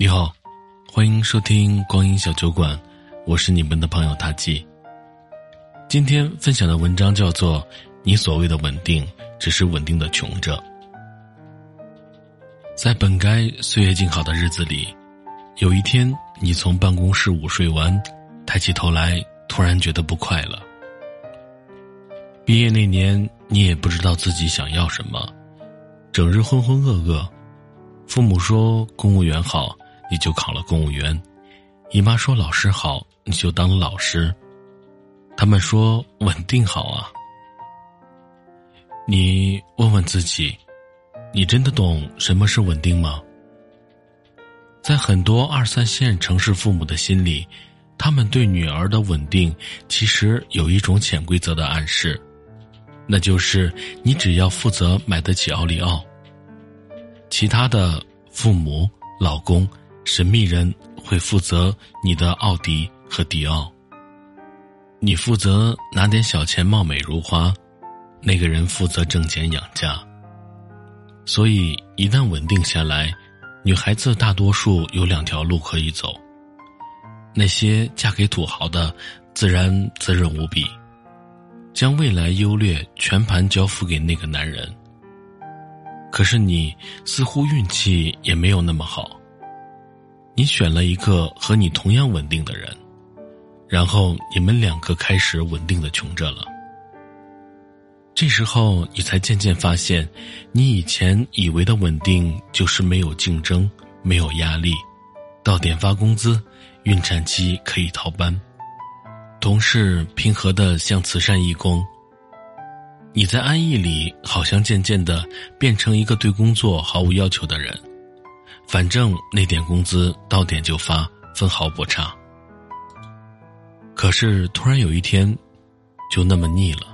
你好，欢迎收听光阴小酒馆，我是你们的朋友大吉。今天分享的文章叫做《你所谓的稳定，只是稳定的穷着》。在本该岁月静好的日子里，有一天你从办公室午睡完，抬起头来，突然觉得不快乐。毕业那年，你也不知道自己想要什么，整日浑浑噩噩。父母说公务员好。你就考了公务员，姨妈说老师好，你就当了老师。他们说稳定好啊。你问问自己，你真的懂什么是稳定吗？在很多二三线城市父母的心里，他们对女儿的稳定其实有一种潜规则的暗示，那就是你只要负责买得起奥利奥，其他的父母、老公。神秘人会负责你的奥迪和迪奥，你负责拿点小钱貌美如花，那个人负责挣钱养家。所以一旦稳定下来，女孩子大多数有两条路可以走。那些嫁给土豪的，自然滋润无比，将未来优劣全盘交付给那个男人。可是你似乎运气也没有那么好。你选了一个和你同样稳定的人，然后你们两个开始稳定的穷着了。这时候你才渐渐发现，你以前以为的稳定就是没有竞争、没有压力，到点发工资，孕产期可以逃班，同事平和的像慈善义工。你在安逸里，好像渐渐的变成一个对工作毫无要求的人。反正那点工资到点就发，分毫不差。可是突然有一天，就那么腻了。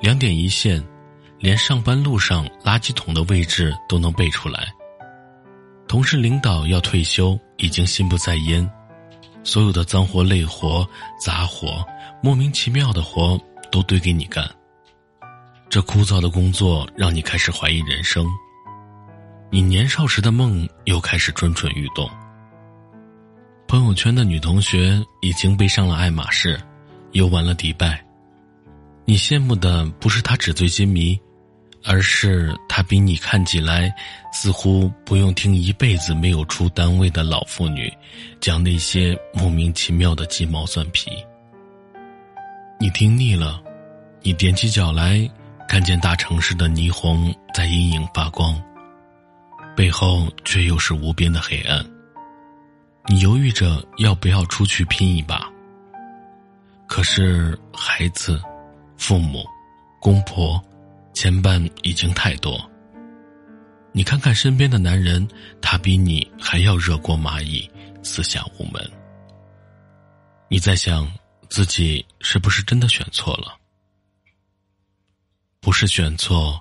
两点一线，连上班路上垃圾桶的位置都能背出来。同事领导要退休，已经心不在焉，所有的脏活累活、杂活、莫名其妙的活都堆给你干。这枯燥的工作让你开始怀疑人生。你年少时的梦又开始蠢蠢欲动。朋友圈的女同学已经背上了爱马仕，游完了迪拜。你羡慕的不是她纸醉金迷，而是她比你看起来似乎不用听一辈子没有出单位的老妇女讲那些莫名其妙的鸡毛蒜皮。你听腻了，你踮起脚来，看见大城市的霓虹在阴影发光。背后却又是无边的黑暗。你犹豫着要不要出去拼一把。可是孩子、父母、公婆牵绊已经太多。你看看身边的男人，他比你还要热锅蚂蚁，四下无门。你在想自己是不是真的选错了？不是选错。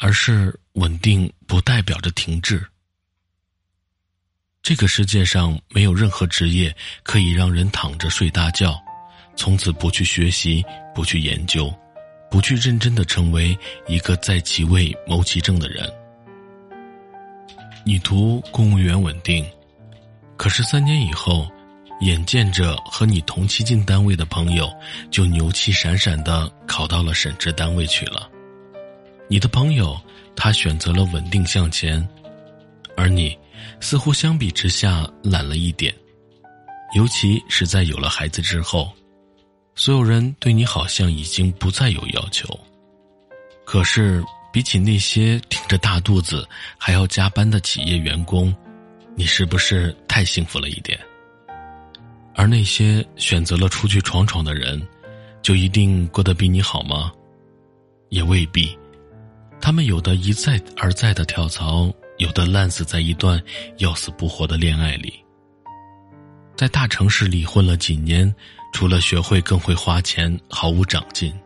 而是稳定不代表着停滞。这个世界上没有任何职业可以让人躺着睡大觉，从此不去学习、不去研究、不去认真的成为一个在其位谋其政的人。你图公务员稳定，可是三年以后，眼见着和你同期进单位的朋友就牛气闪闪的考到了省直单位去了。你的朋友，他选择了稳定向前，而你似乎相比之下懒了一点，尤其是在有了孩子之后，所有人对你好像已经不再有要求。可是比起那些挺着大肚子还要加班的企业员工，你是不是太幸福了一点？而那些选择了出去闯闯的人，就一定过得比你好吗？也未必。他们有的一再而再的跳槽，有的烂死在一段要死不活的恋爱里。在大城市里混了几年，除了学会更会花钱，毫无长进。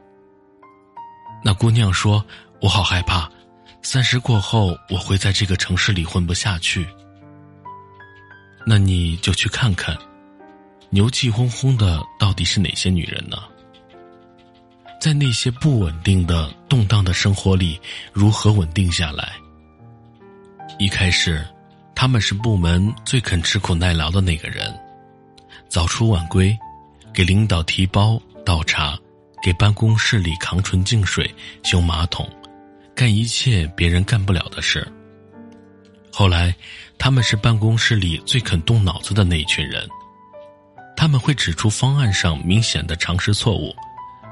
那姑娘说：“我好害怕，三十过后我会在这个城市里混不下去。”那你就去看看，牛气哄哄的到底是哪些女人呢？在那些不稳定的、动荡的生活里，如何稳定下来？一开始，他们是部门最肯吃苦耐劳的那个人，早出晚归，给领导提包倒茶，给办公室里扛纯净水、修马桶，干一切别人干不了的事。后来，他们是办公室里最肯动脑子的那一群人。他们会指出方案上明显的常识错误，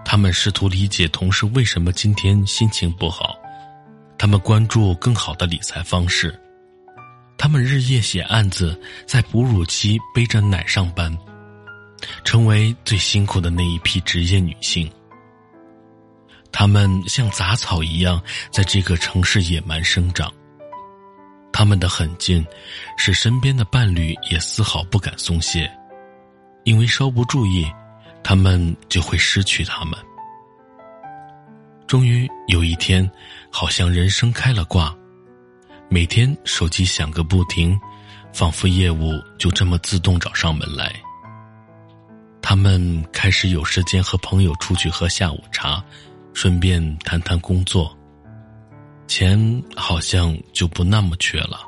他们试图理解同事为什么今天心情不好，他们关注更好的理财方式，他们日夜写案子，在哺乳期背着奶上班，成为最辛苦的那一批职业女性。他们像杂草一样在这个城市野蛮生长。他们的狠劲，使身边的伴侣也丝毫不敢松懈，因为稍不注意，他们就会失去他们。终于有一天，好像人生开了挂，每天手机响个不停，仿佛业务就这么自动找上门来。他们开始有时间和朋友出去喝下午茶，顺便谈谈工作。钱好像就不那么缺了。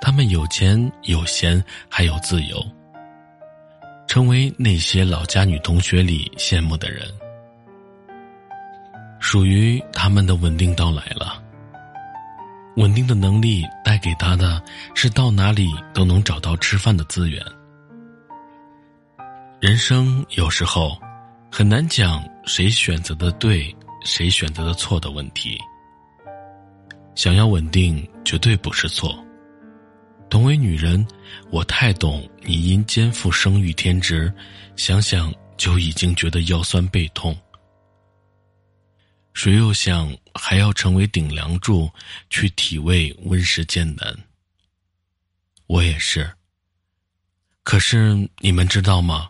他们有钱有闲还有自由，成为那些老家女同学里羡慕的人。属于他们的稳定到来了。稳定的能力带给他的是到哪里都能找到吃饭的资源。人生有时候很难讲谁选择的对，谁选择的错的问题。想要稳定，绝对不是错。同为女人，我太懂你因肩负生育天职，想想就已经觉得腰酸背痛。谁又想还要成为顶梁柱，去体味温室艰难？我也是。可是你们知道吗？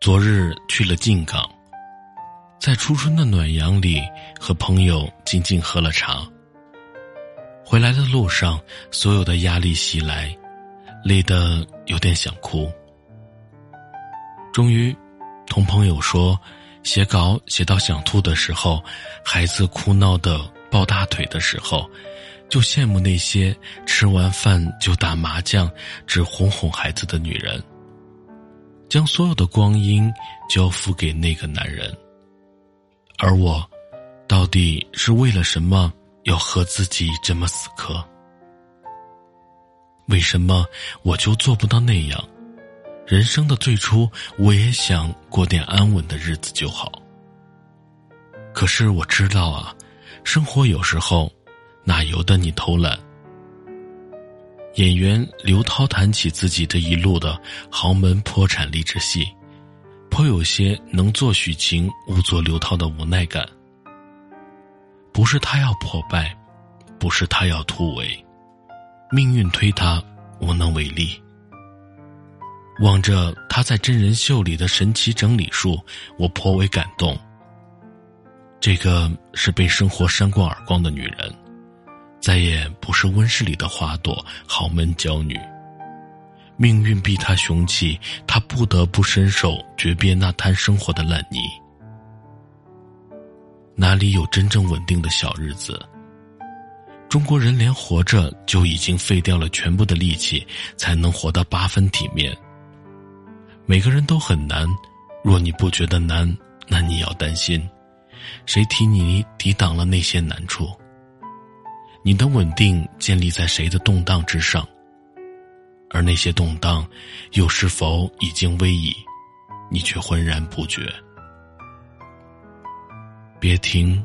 昨日去了靖港，在初春的暖阳里，和朋友静静喝了茶。回来的路上，所有的压力袭来，累得有点想哭。终于，同朋友说，写稿写到想吐的时候，孩子哭闹的抱大腿的时候，就羡慕那些吃完饭就打麻将、只哄哄孩子的女人，将所有的光阴交付给那个男人。而我，到底是为了什么？要和自己这么死磕，为什么我就做不到那样？人生的最初，我也想过点安稳的日子就好。可是我知道啊，生活有时候哪由得你偷懒？演员刘涛谈起自己这一路的豪门破产励志戏，颇有些能做许晴，勿做刘涛的无奈感。不是他要破败，不是他要突围，命运推他无能为力。望着他在真人秀里的神奇整理术，我颇为感动。这个是被生活扇过耳光的女人，再也不是温室里的花朵、豪门娇女。命运逼她雄起，她不得不伸手诀别那滩生活的烂泥。哪里有真正稳定的小日子？中国人连活着就已经废掉了全部的力气，才能活到八分体面。每个人都很难，若你不觉得难，那你要担心，谁替你抵挡了那些难处？你的稳定建立在谁的动荡之上？而那些动荡，又是否已经危矣？你却浑然不觉。别停，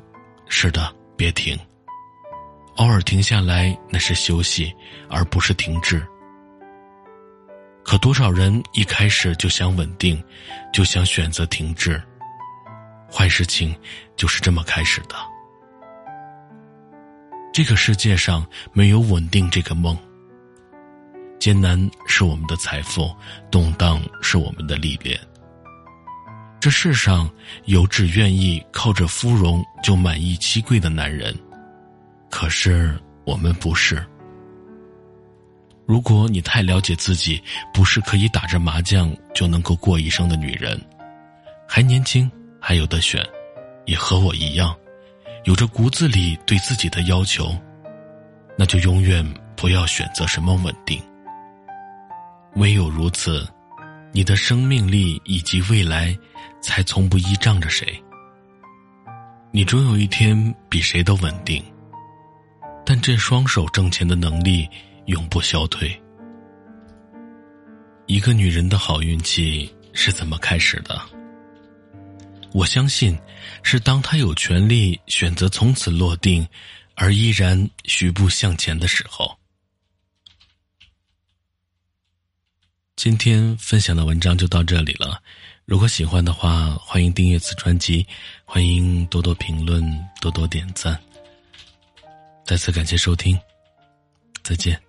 是的，别停。偶尔停下来，那是休息，而不是停滞。可多少人一开始就想稳定，就想选择停滞。坏事情就是这么开始的。这个世界上没有稳定这个梦。艰难是我们的财富，动荡是我们的历练。这世上有只愿意靠着芙蓉就满意妻贵的男人，可是我们不是。如果你太了解自己，不是可以打着麻将就能够过一生的女人，还年轻，还有的选，也和我一样，有着骨子里对自己的要求，那就永远不要选择什么稳定。唯有如此，你的生命力以及未来，才从不依仗着谁。你终有一天比谁都稳定，但这双手挣钱的能力永不消退。一个女人的好运气是怎么开始的？我相信，是当她有权利选择从此落定，而依然徐步向前的时候。今天分享的文章就到这里了。如果喜欢的话，欢迎订阅此专辑，欢迎多多评论，多多点赞。再次感谢收听，再见。